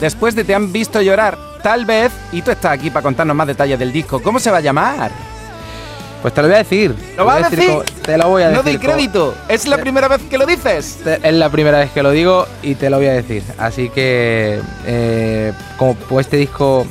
después de Te han visto llorar, tal vez, y tú estás aquí para contarnos más detalles del disco, ¿cómo se va a llamar? Pues te lo voy a decir. ¿Lo vas a decir? te lo voy a decir. No doy crédito. ¿Es la primera vez que lo dices? es la primera vez que lo digo y te lo voy a decir. Así que, eh, como pues este disco,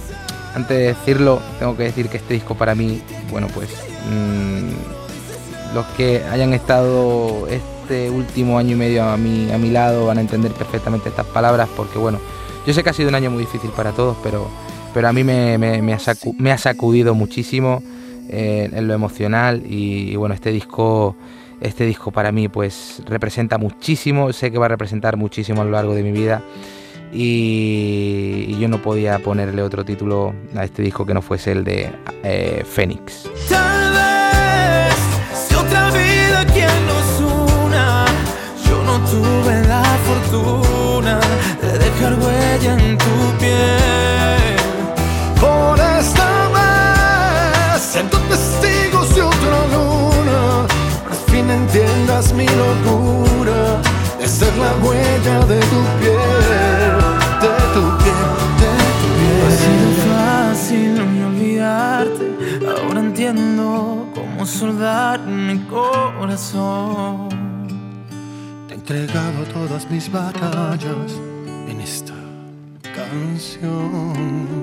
antes de decirlo, tengo que decir que este disco para mí, bueno, pues mmm, los que hayan estado este último año y medio a mi, a mi lado van a entender perfectamente estas palabras porque, bueno, yo sé que ha sido un año muy difícil para todos, pero, pero a mí me, me, me, ha, sacu me ha sacudido muchísimo eh, en lo emocional y, y, bueno, este disco, este disco para mí pues representa muchísimo, sé que va a representar muchísimo a lo largo de mi vida y, y yo no podía ponerle otro título a este disco que no fuese el de eh, Fénix. Tal vez si otra vida quien nos una, yo no tuve la fortuna de dejar mi locura de ser la huella de tu piel, de tu piel, de tu piel. Ha sido fácil olvidarte, ahora entiendo cómo soldar mi corazón. Te he entregado todas mis batallas en esta canción.